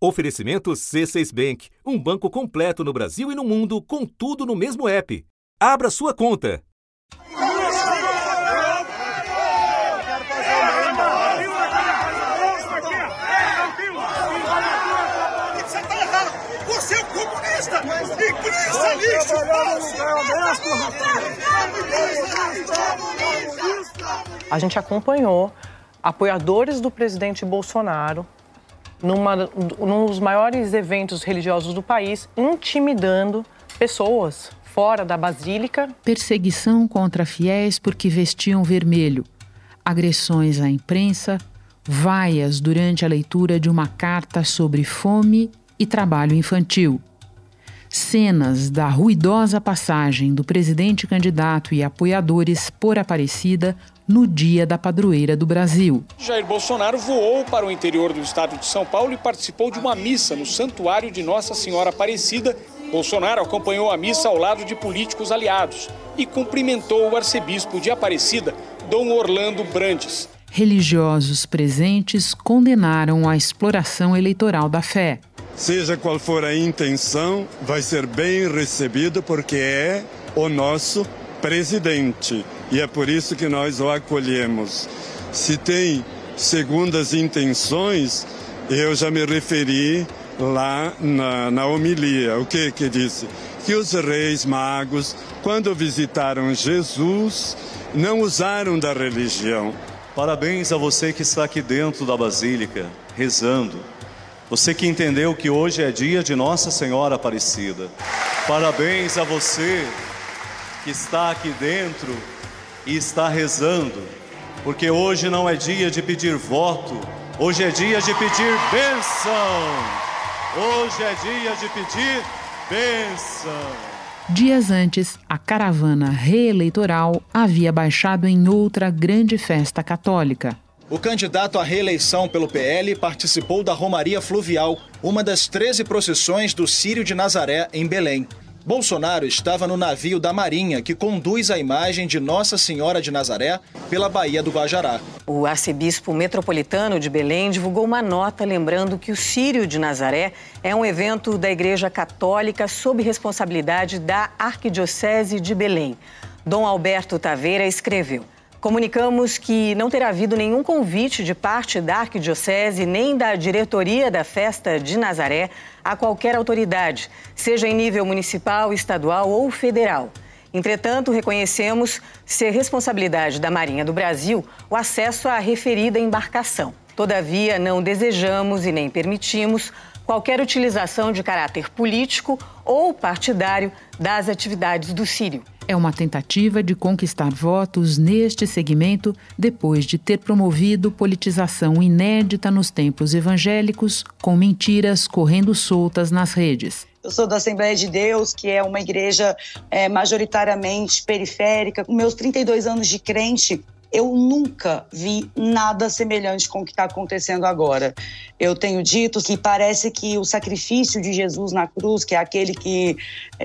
Oferecimento C6 Bank, um banco completo no Brasil e no mundo, com tudo no mesmo app. Abra sua conta. A gente acompanhou apoiadores do presidente Bolsonaro numa, num dos maiores eventos religiosos do país, intimidando pessoas fora da basílica. Perseguição contra fiéis porque vestiam vermelho, agressões à imprensa, vaias durante a leitura de uma carta sobre fome e trabalho infantil. Cenas da ruidosa passagem do presidente candidato e apoiadores por Aparecida no dia da padroeira do Brasil. Jair Bolsonaro voou para o interior do estado de São Paulo e participou de uma missa no Santuário de Nossa Senhora Aparecida. Bolsonaro acompanhou a missa ao lado de políticos aliados e cumprimentou o arcebispo de Aparecida, Dom Orlando Brandes. Religiosos presentes condenaram a exploração eleitoral da fé. Seja qual for a intenção, vai ser bem recebido porque é o nosso presidente e é por isso que nós o acolhemos. Se tem segundas intenções, eu já me referi lá na, na homilia. O que que disse? Que os reis magos, quando visitaram Jesus, não usaram da religião. Parabéns a você que está aqui dentro da Basílica, rezando. Você que entendeu que hoje é dia de Nossa Senhora Aparecida. Parabéns a você que está aqui dentro e está rezando, porque hoje não é dia de pedir voto, hoje é dia de pedir bênção. Hoje é dia de pedir bênção. Dias antes, a caravana reeleitoral havia baixado em outra grande festa católica. O candidato à reeleição pelo PL participou da Romaria Fluvial, uma das 13 procissões do Círio de Nazaré, em Belém. Bolsonaro estava no navio da Marinha que conduz a imagem de Nossa Senhora de Nazaré pela Baía do Guajará. O arcebispo metropolitano de Belém divulgou uma nota lembrando que o Sírio de Nazaré é um evento da Igreja Católica sob responsabilidade da Arquidiocese de Belém. Dom Alberto Taveira escreveu. Comunicamos que não terá havido nenhum convite de parte da Arquidiocese nem da diretoria da Festa de Nazaré a qualquer autoridade, seja em nível municipal, estadual ou federal. Entretanto, reconhecemos ser responsabilidade da Marinha do Brasil o acesso à referida embarcação. Todavia, não desejamos e nem permitimos qualquer utilização de caráter político ou partidário das atividades do Sírio é uma tentativa de conquistar votos neste segmento depois de ter promovido politização inédita nos templos evangélicos, com mentiras correndo soltas nas redes. Eu sou da Assembleia de Deus, que é uma igreja é, majoritariamente periférica. Com meus 32 anos de crente, eu nunca vi nada semelhante com o que está acontecendo agora. Eu tenho dito que parece que o sacrifício de Jesus na cruz, que é aquele que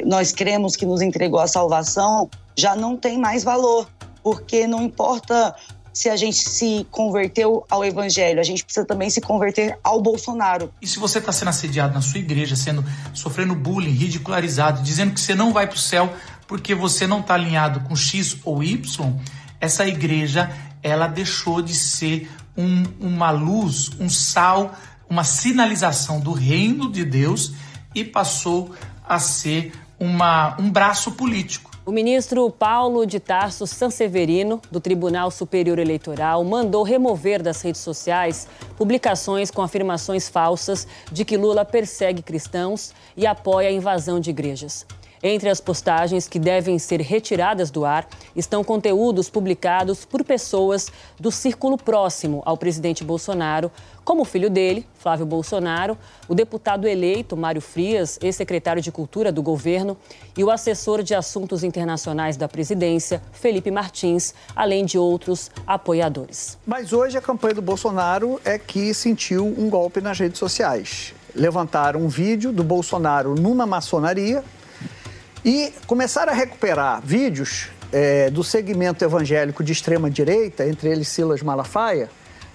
nós cremos que nos entregou a salvação, já não tem mais valor, porque não importa se a gente se converteu ao evangelho, a gente precisa também se converter ao Bolsonaro. E se você está sendo assediado na sua igreja, sendo sofrendo bullying, ridicularizado, dizendo que você não vai para o céu porque você não está alinhado com X ou Y, essa igreja ela deixou de ser um, uma luz, um sal, uma sinalização do reino de Deus e passou a ser uma, um braço político. O ministro Paulo de Tarso Sanseverino, do Tribunal Superior Eleitoral, mandou remover das redes sociais publicações com afirmações falsas de que Lula persegue cristãos e apoia a invasão de igrejas. Entre as postagens que devem ser retiradas do ar estão conteúdos publicados por pessoas do círculo próximo ao presidente Bolsonaro, como o filho dele, Flávio Bolsonaro, o deputado eleito Mário Frias, ex-secretário de Cultura do governo, e o assessor de Assuntos Internacionais da presidência, Felipe Martins, além de outros apoiadores. Mas hoje a campanha do Bolsonaro é que sentiu um golpe nas redes sociais. Levantaram um vídeo do Bolsonaro numa maçonaria e começaram a recuperar vídeos é, do segmento evangélico de extrema direita, entre eles Silas Malafaia,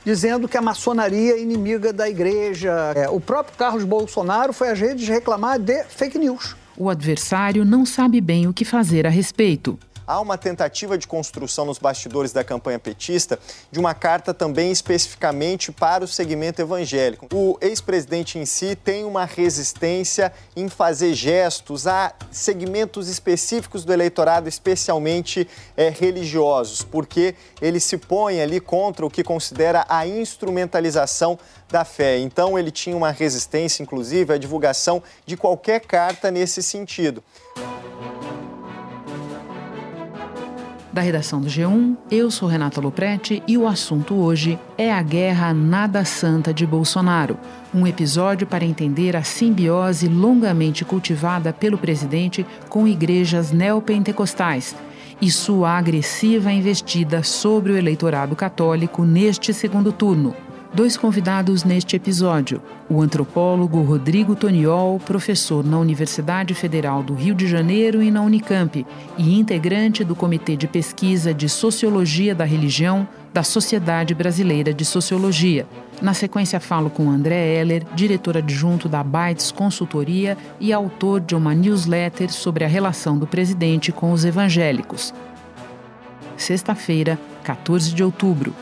dizendo que a maçonaria é inimiga da igreja. É, o próprio Carlos Bolsonaro foi às redes reclamar de fake news. O adversário não sabe bem o que fazer a respeito há uma tentativa de construção nos bastidores da campanha petista de uma carta também especificamente para o segmento evangélico. O ex-presidente em si tem uma resistência em fazer gestos a segmentos específicos do eleitorado, especialmente é, religiosos, porque ele se põe ali contra o que considera a instrumentalização da fé. Então ele tinha uma resistência, inclusive, à divulgação de qualquer carta nesse sentido. Da redação do G1, eu sou Renata Loprete e o assunto hoje é a guerra nada santa de Bolsonaro. Um episódio para entender a simbiose longamente cultivada pelo presidente com igrejas neopentecostais e sua agressiva investida sobre o eleitorado católico neste segundo turno dois convidados neste episódio: o antropólogo Rodrigo Toniol, professor na Universidade Federal do Rio de Janeiro e na Unicamp, e integrante do Comitê de Pesquisa de Sociologia da Religião da Sociedade Brasileira de Sociologia. Na sequência, falo com André Heller, diretor adjunto da Bytes Consultoria e autor de uma newsletter sobre a relação do presidente com os evangélicos. Sexta-feira, 14 de outubro.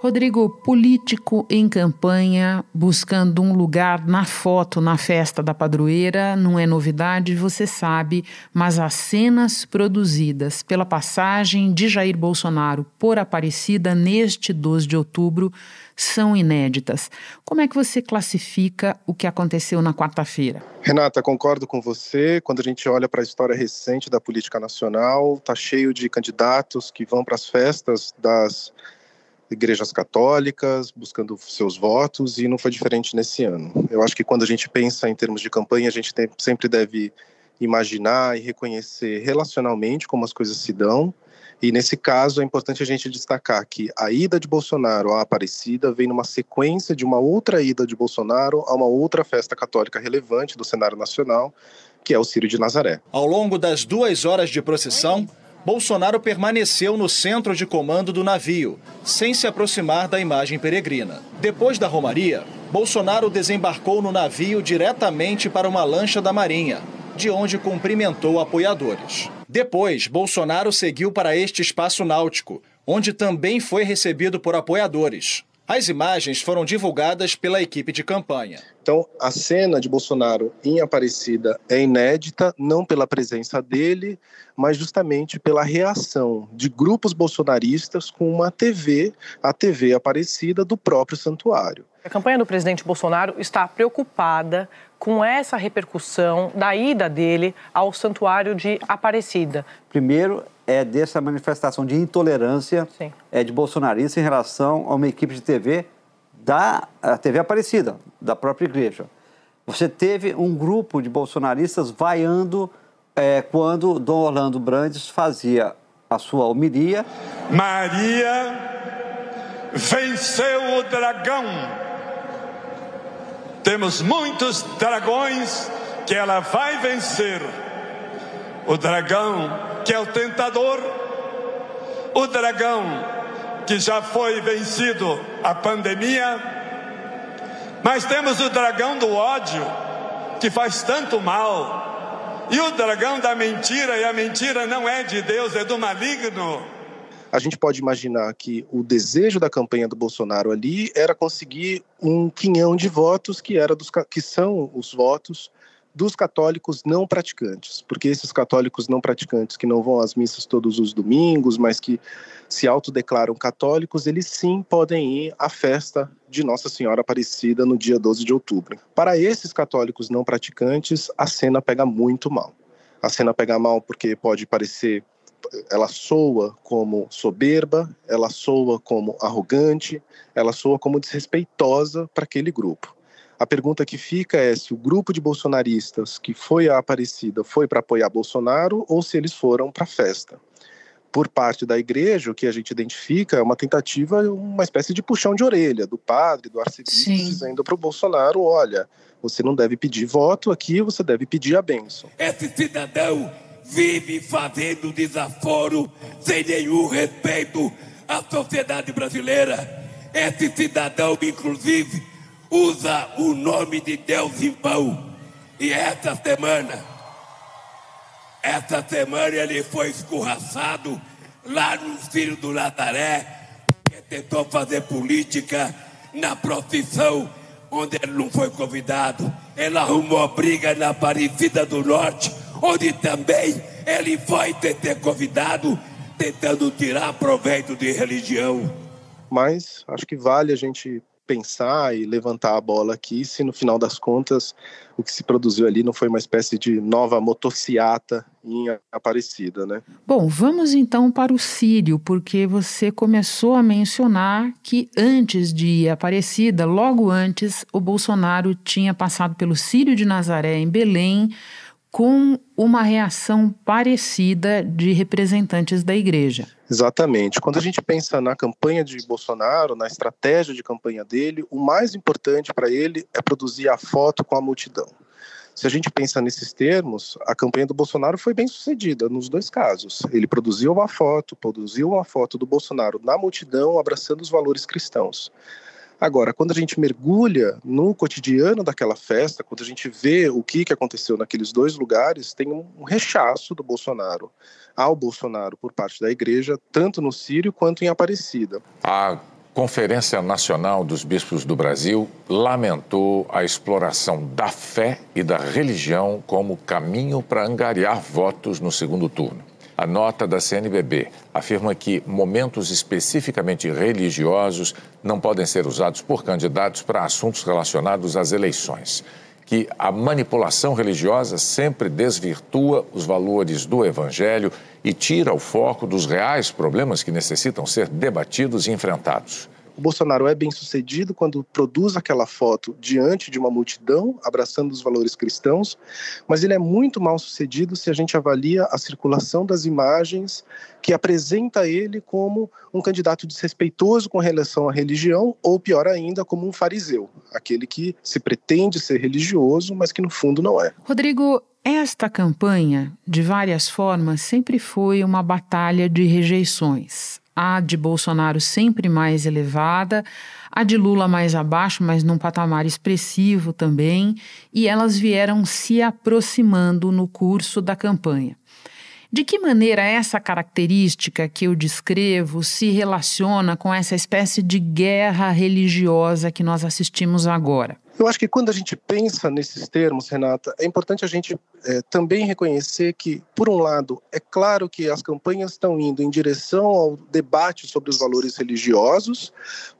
Rodrigo, político em campanha, buscando um lugar na foto na festa da padroeira, não é novidade, você sabe, mas as cenas produzidas pela passagem de Jair Bolsonaro por Aparecida neste 12 de outubro são inéditas. Como é que você classifica o que aconteceu na quarta-feira? Renata, concordo com você. Quando a gente olha para a história recente da política nacional, está cheio de candidatos que vão para as festas das igrejas católicas, buscando seus votos, e não foi diferente nesse ano. Eu acho que quando a gente pensa em termos de campanha, a gente tem, sempre deve imaginar e reconhecer relacionalmente como as coisas se dão. E nesse caso é importante a gente destacar que a ida de Bolsonaro à Aparecida vem numa sequência de uma outra ida de Bolsonaro a uma outra festa católica relevante do cenário nacional, que é o Círio de Nazaré. Ao longo das duas horas de procissão, Bolsonaro permaneceu no centro de comando do navio, sem se aproximar da imagem peregrina. Depois da romaria, Bolsonaro desembarcou no navio diretamente para uma lancha da Marinha, de onde cumprimentou apoiadores. Depois, Bolsonaro seguiu para este espaço náutico, onde também foi recebido por apoiadores. As imagens foram divulgadas pela equipe de campanha. Então, a cena de Bolsonaro em Aparecida é inédita, não pela presença dele, mas justamente pela reação de grupos bolsonaristas com uma TV, a TV Aparecida do próprio santuário. A campanha do presidente Bolsonaro está preocupada com essa repercussão da ida dele ao santuário de Aparecida. Primeiro, é dessa manifestação de intolerância é de bolsonaristas em relação a uma equipe de TV da TV Aparecida, da própria igreja. Você teve um grupo de bolsonaristas vaiando é, quando Dom Orlando Brandes fazia a sua homilia. Maria venceu o dragão. Temos muitos dragões que ela vai vencer. O dragão que é o tentador, o dragão que já foi vencido a pandemia, mas temos o dragão do ódio que faz tanto mal, e o dragão da mentira, e a mentira não é de Deus, é do maligno. A gente pode imaginar que o desejo da campanha do Bolsonaro ali era conseguir um quinhão de votos que era dos que são os votos dos católicos não praticantes, porque esses católicos não praticantes que não vão às missas todos os domingos, mas que se autodeclaram católicos, eles sim podem ir à festa de Nossa Senhora Aparecida no dia 12 de outubro. Para esses católicos não praticantes, a cena pega muito mal. A cena pega mal porque pode parecer ela soa como soberba, ela soa como arrogante, ela soa como desrespeitosa para aquele grupo. A pergunta que fica é se o grupo de bolsonaristas que foi à Aparecida foi para apoiar Bolsonaro ou se eles foram para a festa. Por parte da igreja, o que a gente identifica é uma tentativa, uma espécie de puxão de orelha do padre, do arcebispo, dizendo para o Bolsonaro: olha, você não deve pedir voto aqui, você deve pedir a bênção. Esse cidadão vive fazendo desaforo sem nenhum respeito a sociedade brasileira. Esse cidadão, inclusive, usa o nome de Deus em vão. E essa semana, essa semana ele foi escorraçado lá no Círio do Nazaré, que tentou fazer política na profissão onde ele não foi convidado. Ele arrumou briga na Aparecida do Norte, onde também ele foi ter convidado, tentando tirar proveito de religião. Mas acho que vale a gente pensar e levantar a bola aqui se no final das contas o que se produziu ali não foi uma espécie de nova motociata em Aparecida, né? Bom, vamos então para o Sírio, porque você começou a mencionar que antes de Aparecida, logo antes, o Bolsonaro tinha passado pelo Sírio de Nazaré em Belém com uma reação parecida de representantes da igreja. Exatamente. Quando a gente pensa na campanha de Bolsonaro, na estratégia de campanha dele, o mais importante para ele é produzir a foto com a multidão. Se a gente pensa nesses termos, a campanha do Bolsonaro foi bem sucedida nos dois casos. Ele produziu uma foto, produziu uma foto do Bolsonaro na multidão abraçando os valores cristãos. Agora, quando a gente mergulha no cotidiano daquela festa, quando a gente vê o que, que aconteceu naqueles dois lugares, tem um rechaço do Bolsonaro ao Bolsonaro por parte da igreja, tanto no Sírio quanto em Aparecida. A Conferência Nacional dos Bispos do Brasil lamentou a exploração da fé e da religião como caminho para angariar votos no segundo turno. A nota da CNBB afirma que momentos especificamente religiosos não podem ser usados por candidatos para assuntos relacionados às eleições. Que a manipulação religiosa sempre desvirtua os valores do Evangelho e tira o foco dos reais problemas que necessitam ser debatidos e enfrentados. O Bolsonaro é bem sucedido quando produz aquela foto diante de uma multidão, abraçando os valores cristãos, mas ele é muito mal sucedido se a gente avalia a circulação das imagens que apresenta ele como um candidato desrespeitoso com relação à religião, ou pior ainda, como um fariseu, aquele que se pretende ser religioso, mas que no fundo não é. Rodrigo, esta campanha, de várias formas, sempre foi uma batalha de rejeições a de Bolsonaro sempre mais elevada, a de Lula mais abaixo, mas num patamar expressivo também, e elas vieram se aproximando no curso da campanha. De que maneira essa característica que eu descrevo se relaciona com essa espécie de guerra religiosa que nós assistimos agora? Eu acho que quando a gente pensa nesses termos, Renata, é importante a gente é, também reconhecer que, por um lado, é claro que as campanhas estão indo em direção ao debate sobre os valores religiosos,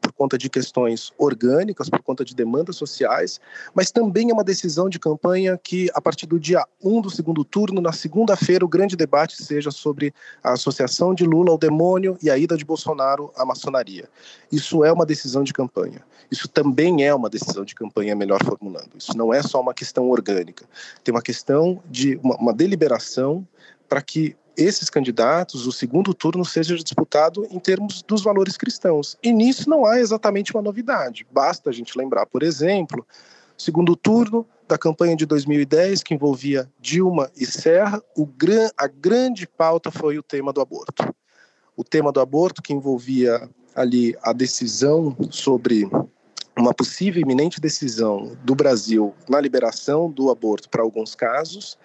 por conta de questões orgânicas, por conta de demandas sociais, mas também é uma decisão de campanha que, a partir do dia 1 do segundo turno, na segunda-feira, o grande debate seja sobre a associação de Lula ao demônio e a ida de Bolsonaro à maçonaria. Isso é uma decisão de campanha. Isso também é uma decisão de campanha, melhor formulando. Isso não é só uma questão orgânica. Tem uma questão de uma, uma deliberação para que esses candidatos, o segundo turno seja disputado em termos dos valores cristãos. E nisso não há exatamente uma novidade. Basta a gente lembrar, por exemplo, segundo turno da campanha de 2010, que envolvia Dilma e Serra, gran, a grande pauta foi o tema do aborto. O tema do aborto, que envolvia ali a decisão sobre uma possível iminente decisão do Brasil na liberação do aborto para alguns casos,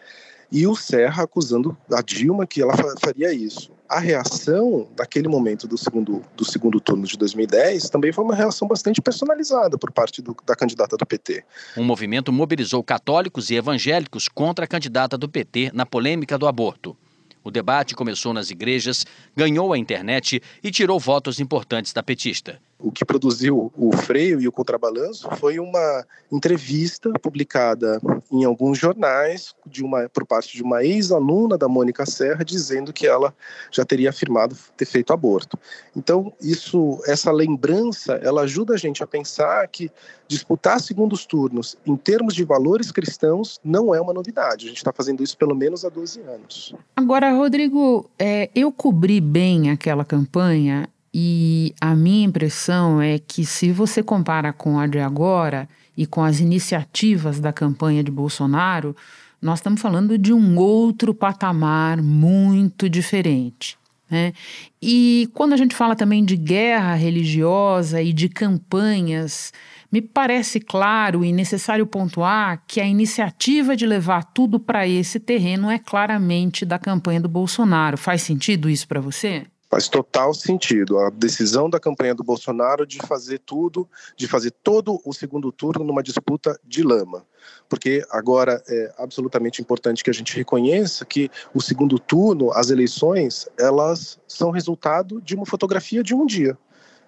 e o Serra acusando a Dilma que ela faria isso. A reação daquele momento do segundo, do segundo turno de 2010 também foi uma reação bastante personalizada por parte do, da candidata do PT. Um movimento mobilizou católicos e evangélicos contra a candidata do PT na polêmica do aborto. O debate começou nas igrejas, ganhou a internet e tirou votos importantes da petista. O que produziu o freio e o contrabalanço foi uma entrevista publicada em alguns jornais de uma, por parte de uma ex-aluna da Mônica Serra dizendo que ela já teria afirmado ter feito aborto. Então, isso, essa lembrança, ela ajuda a gente a pensar que disputar segundos turnos em termos de valores cristãos não é uma novidade. A gente está fazendo isso pelo menos há 12 anos. Agora, Rodrigo, é, eu cobri bem aquela campanha e a minha impressão é que, se você compara com a de agora e com as iniciativas da campanha de Bolsonaro, nós estamos falando de um outro patamar muito diferente. Né? E quando a gente fala também de guerra religiosa e de campanhas, me parece claro e necessário pontuar que a iniciativa de levar tudo para esse terreno é claramente da campanha do Bolsonaro. Faz sentido isso para você? Faz total sentido. A decisão da campanha do Bolsonaro de fazer tudo, de fazer todo o segundo turno numa disputa de lama. Porque agora é absolutamente importante que a gente reconheça que o segundo turno, as eleições, elas são resultado de uma fotografia de um dia.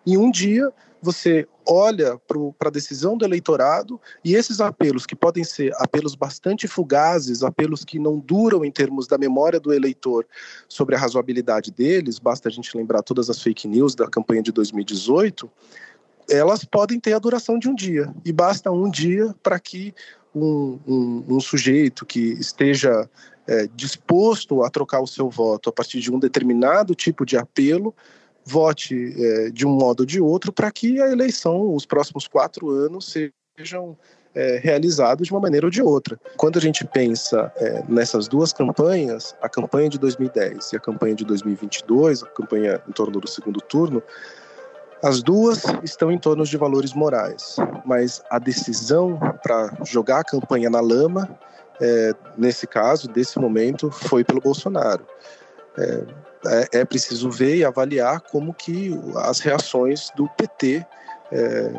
Em um dia, você olha para a decisão do eleitorado e esses apelos, que podem ser apelos bastante fugazes, apelos que não duram em termos da memória do eleitor sobre a razoabilidade deles, basta a gente lembrar todas as fake news da campanha de 2018, elas podem ter a duração de um dia. E basta um dia para que um, um, um, sujeito que esteja é, disposto a trocar o seu voto a partir de um determinado tipo de apelo vote é, de um modo ou de outro para que a eleição, os próximos quatro anos, sejam é, realizados de uma maneira ou de outra. Quando a gente pensa é, nessas duas campanhas, a campanha de 2010 e a campanha de 2022, a campanha em torno do segundo turno, as duas estão em torno de valores morais, mas a decisão para jogar a campanha na lama, é, nesse caso, desse momento, foi pelo Bolsonaro. É, é, preciso ver e avaliar como que as reações do PT é,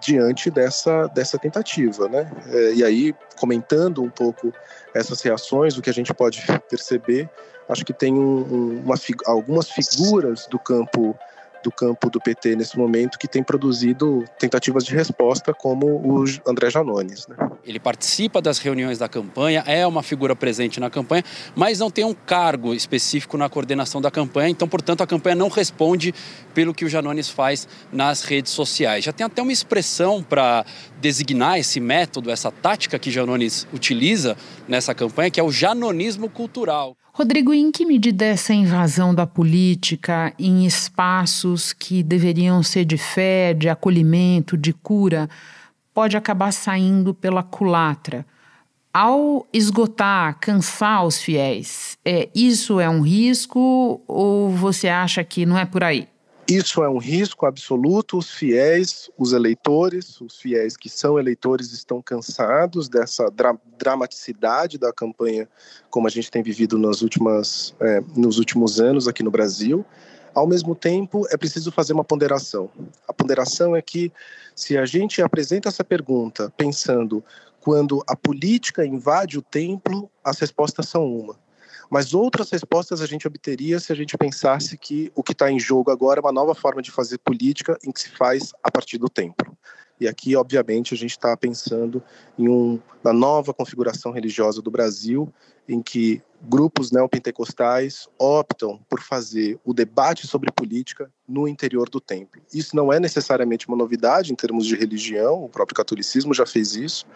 diante dessa, dessa tentativa, né? É, e aí, comentando um pouco essas reações, o que a gente pode perceber, acho que tem um, uma, algumas figuras do campo do campo do PT nesse momento que tem produzido tentativas de resposta, como o André Janones. Né? Ele participa das reuniões da campanha, é uma figura presente na campanha, mas não tem um cargo específico na coordenação da campanha, então, portanto, a campanha não responde pelo que o Janones faz nas redes sociais. Já tem até uma expressão para designar esse método, essa tática que Janones utiliza nessa campanha, que é o janonismo cultural. Rodrigo, em que medida essa invasão da política em espaços que deveriam ser de fé, de acolhimento, de cura, pode acabar saindo pela culatra? Ao esgotar, cansar os fiéis, é, isso é um risco ou você acha que não é por aí? Isso é um risco absoluto. Os fiéis, os eleitores, os fiéis que são eleitores estão cansados dessa dra dramaticidade da campanha, como a gente tem vivido nas últimas, é, nos últimos anos aqui no Brasil. Ao mesmo tempo, é preciso fazer uma ponderação. A ponderação é que, se a gente apresenta essa pergunta pensando quando a política invade o templo, as respostas são uma. Mas outras respostas a gente obteria se a gente pensasse que o que está em jogo agora é uma nova forma de fazer política em que se faz a partir do templo. E aqui, obviamente, a gente está pensando em um, uma nova configuração religiosa do Brasil, em que grupos neopentecostais optam por fazer o debate sobre política no interior do templo. Isso não é necessariamente uma novidade em termos de religião, o próprio catolicismo já fez isso,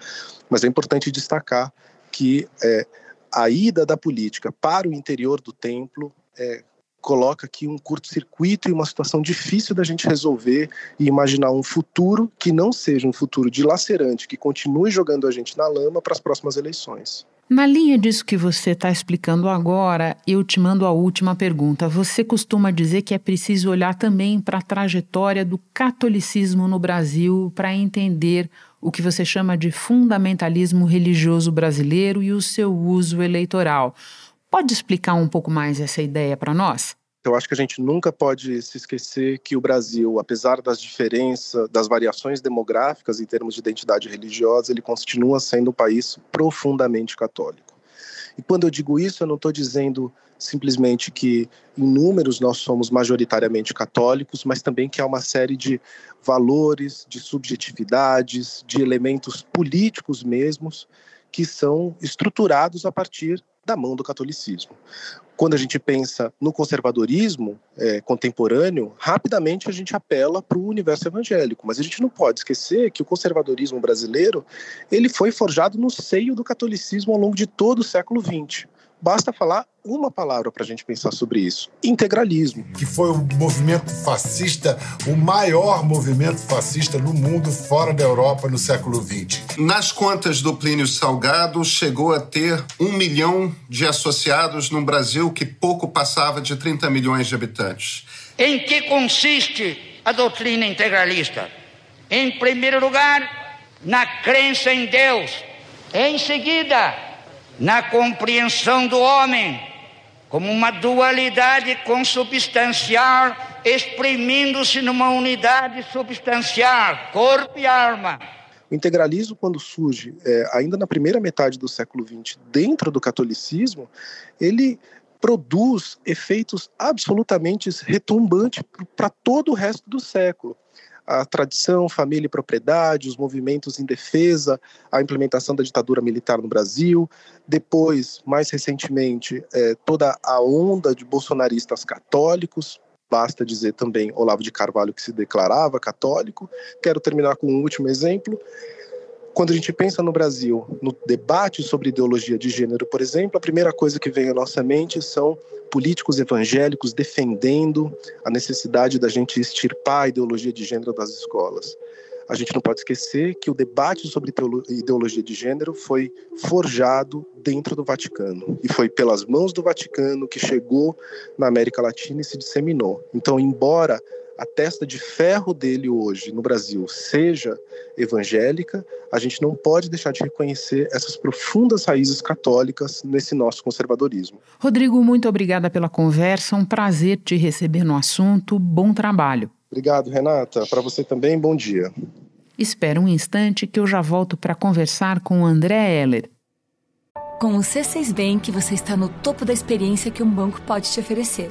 mas é importante destacar que é, a ida da política para o interior do templo é, coloca aqui um curto-circuito e uma situação difícil da gente resolver e imaginar um futuro que não seja um futuro dilacerante, que continue jogando a gente na lama para as próximas eleições. Na linha disso que você está explicando agora, eu te mando a última pergunta. Você costuma dizer que é preciso olhar também para a trajetória do catolicismo no Brasil para entender o que você chama de fundamentalismo religioso brasileiro e o seu uso eleitoral. Pode explicar um pouco mais essa ideia para nós? Eu acho que a gente nunca pode se esquecer que o Brasil, apesar das diferenças, das variações demográficas em termos de identidade religiosa, ele continua sendo um país profundamente católico. E quando eu digo isso, eu não estou dizendo simplesmente que em números nós somos majoritariamente católicos, mas também que há uma série de valores, de subjetividades, de elementos políticos mesmos que são estruturados a partir da mão do catolicismo. Quando a gente pensa no conservadorismo é, contemporâneo, rapidamente a gente apela para o universo evangélico, mas a gente não pode esquecer que o conservadorismo brasileiro ele foi forjado no seio do catolicismo ao longo de todo o século XX Basta falar uma palavra para a gente pensar sobre isso: integralismo. Que foi o movimento fascista, o maior movimento fascista no mundo, fora da Europa, no século XX. Nas contas do Plínio Salgado, chegou a ter um milhão de associados num Brasil que pouco passava de 30 milhões de habitantes. Em que consiste a doutrina integralista? Em primeiro lugar, na crença em Deus. Em seguida, na compreensão do homem como uma dualidade consubstancial, exprimindo-se numa unidade substancial, corpo e alma. O integralismo, quando surge é, ainda na primeira metade do século XX, dentro do catolicismo, ele produz efeitos absolutamente retumbantes para todo o resto do século a tradição, família e propriedade, os movimentos em defesa, a implementação da ditadura militar no Brasil, depois, mais recentemente, é, toda a onda de bolsonaristas católicos, basta dizer também Olavo de Carvalho que se declarava católico. Quero terminar com um último exemplo. Quando a gente pensa no Brasil, no debate sobre ideologia de gênero, por exemplo, a primeira coisa que vem à nossa mente são políticos evangélicos defendendo a necessidade da gente extirpar a ideologia de gênero das escolas. A gente não pode esquecer que o debate sobre ideologia de gênero foi forjado dentro do Vaticano e foi pelas mãos do Vaticano que chegou na América Latina e se disseminou. Então, embora a testa de ferro dele hoje no Brasil seja evangélica, a gente não pode deixar de reconhecer essas profundas raízes católicas nesse nosso conservadorismo. Rodrigo, muito obrigada pela conversa. Um prazer te receber no assunto. Bom trabalho. Obrigado, Renata. Para você também, bom dia. Espera um instante que eu já volto para conversar com o André Heller. Com o C6 Bank, você está no topo da experiência que um banco pode te oferecer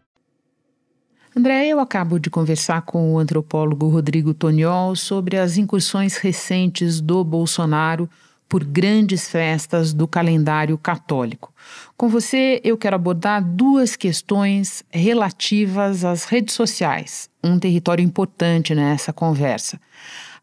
André, eu acabo de conversar com o antropólogo Rodrigo Toniol sobre as incursões recentes do Bolsonaro por grandes festas do calendário católico. Com você, eu quero abordar duas questões relativas às redes sociais, um território importante nessa conversa.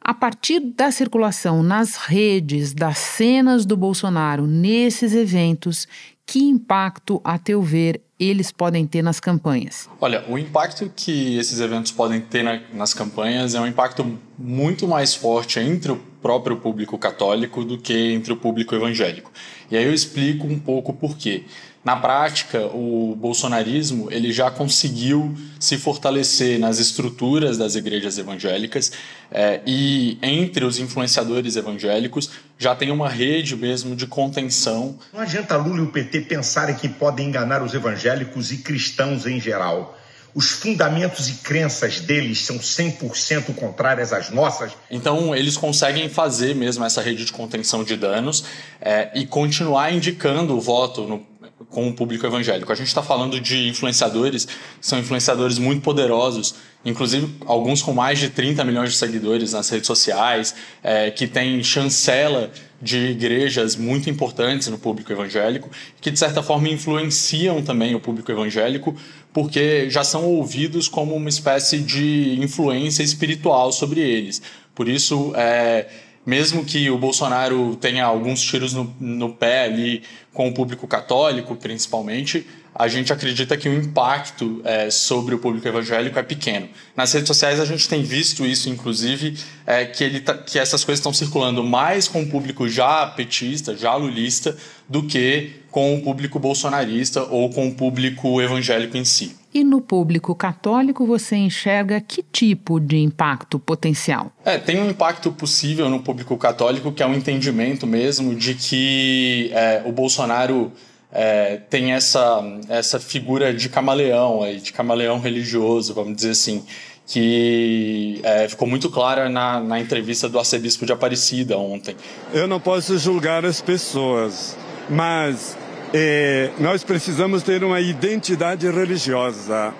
A partir da circulação nas redes das cenas do Bolsonaro nesses eventos, que impacto, a teu ver, eles podem ter nas campanhas? Olha, o impacto que esses eventos podem ter na, nas campanhas é um impacto muito mais forte entre o próprio público católico do que entre o público evangélico. E aí eu explico um pouco por quê. Na prática, o bolsonarismo ele já conseguiu se fortalecer nas estruturas das igrejas evangélicas é, e entre os influenciadores evangélicos já tem uma rede mesmo de contenção. Não adianta Lula e o PT pensarem que podem enganar os evangélicos e cristãos em geral. Os fundamentos e crenças deles são 100% contrárias às nossas. Então, eles conseguem fazer mesmo essa rede de contenção de danos é, e continuar indicando o voto no com o público evangélico. A gente está falando de influenciadores, são influenciadores muito poderosos, inclusive alguns com mais de 30 milhões de seguidores nas redes sociais, é, que têm chancela de igrejas muito importantes no público evangélico, que de certa forma influenciam também o público evangélico, porque já são ouvidos como uma espécie de influência espiritual sobre eles. Por isso, é, mesmo que o Bolsonaro tenha alguns tiros no, no pé ali com o público católico, principalmente, a gente acredita que o impacto é, sobre o público evangélico é pequeno. Nas redes sociais a gente tem visto isso, inclusive, é, que, ele tá, que essas coisas estão circulando mais com o público já petista, já lulista, do que com o público bolsonarista ou com o público evangélico em si. E no público católico você enxerga que tipo de impacto potencial? É, tem um impacto possível no público católico que é um entendimento mesmo de que é, o Bolsonaro é, tem essa, essa figura de camaleão, de camaleão religioso, vamos dizer assim, que é, ficou muito clara na, na entrevista do arcebispo de Aparecida ontem. Eu não posso julgar as pessoas, mas é, nós precisamos ter uma identidade religiosa,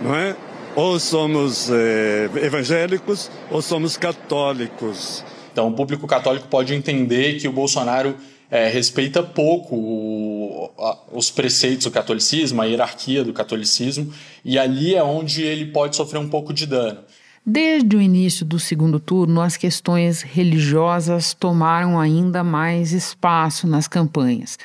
não é? ou somos eh, evangélicos ou somos católicos. Então, o público católico pode entender que o Bolsonaro é, respeita pouco o, a, os preceitos do catolicismo, a hierarquia do catolicismo, e ali é onde ele pode sofrer um pouco de dano. Desde o início do segundo turno, as questões religiosas tomaram ainda mais espaço nas campanhas.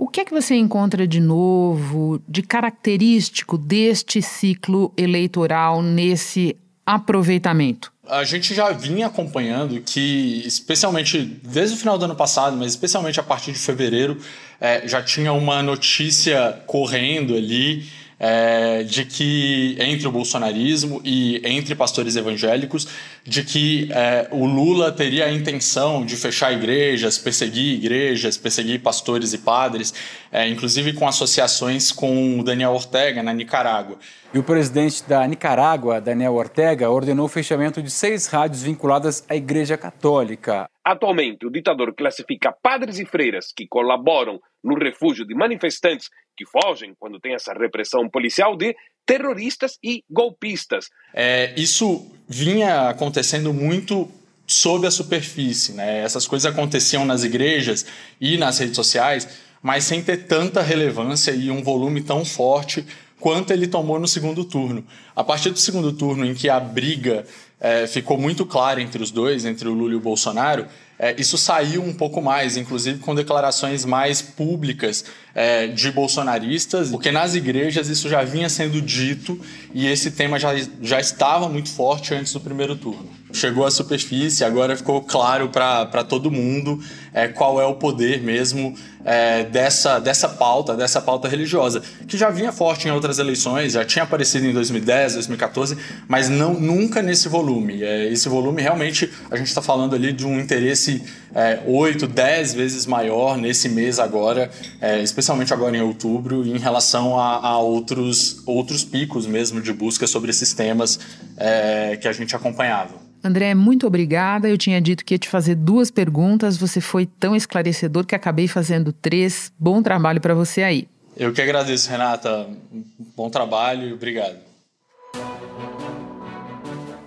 O que é que você encontra de novo, de característico deste ciclo eleitoral nesse aproveitamento? A gente já vinha acompanhando que, especialmente desde o final do ano passado, mas especialmente a partir de fevereiro, é, já tinha uma notícia correndo ali é, de que entre o bolsonarismo e entre pastores evangélicos, de que é, o Lula teria a intenção de fechar igrejas, perseguir igrejas, perseguir pastores e padres, é, inclusive com associações com o Daniel Ortega na Nicarágua. E o presidente da Nicarágua, Daniel Ortega, ordenou o fechamento de seis rádios vinculadas à Igreja Católica. Atualmente, o ditador classifica padres e freiras que colaboram no refúgio de manifestantes que fogem quando tem essa repressão policial de terroristas e golpistas. É, isso vinha acontecendo muito sob a superfície, né? Essas coisas aconteciam nas igrejas e nas redes sociais, mas sem ter tanta relevância e um volume tão forte quanto ele tomou no segundo turno. A partir do segundo turno, em que a briga é, ficou muito clara entre os dois, entre o Lula e o Bolsonaro, é, isso saiu um pouco mais, inclusive com declarações mais públicas é, de bolsonaristas, porque nas igrejas isso já vinha sendo dito e esse tema já, já estava muito forte antes do primeiro turno. Chegou à superfície, agora ficou claro para todo mundo é, qual é o poder mesmo é, dessa, dessa pauta, dessa pauta religiosa, que já vinha forte em outras eleições, já tinha aparecido em 2010, 2014, mas não nunca nesse volume. É, esse volume realmente, a gente está falando ali de um interesse é, 8, 10 vezes maior nesse mês agora, é, especialmente agora em outubro, em relação a, a, outros, outros picos mesmo de busca sobre esses temas é, que a gente acompanhava. André, muito obrigada. Eu tinha dito que ia te fazer duas perguntas. Você foi tão esclarecedor que acabei fazendo três. Bom trabalho para você aí. Eu que agradeço, Renata. Bom trabalho e obrigado.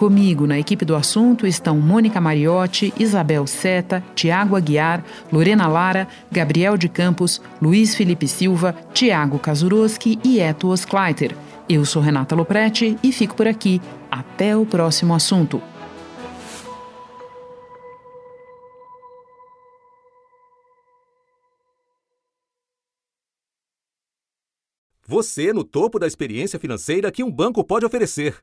Comigo na equipe do assunto estão Mônica Mariotti, Isabel Seta, Tiago Aguiar, Lorena Lara, Gabriel de Campos, Luiz Felipe Silva, Tiago Kazuroski e Eto Oskleiter. Eu sou Renata Loprete e fico por aqui. Até o próximo assunto. Você no topo da experiência financeira que um banco pode oferecer.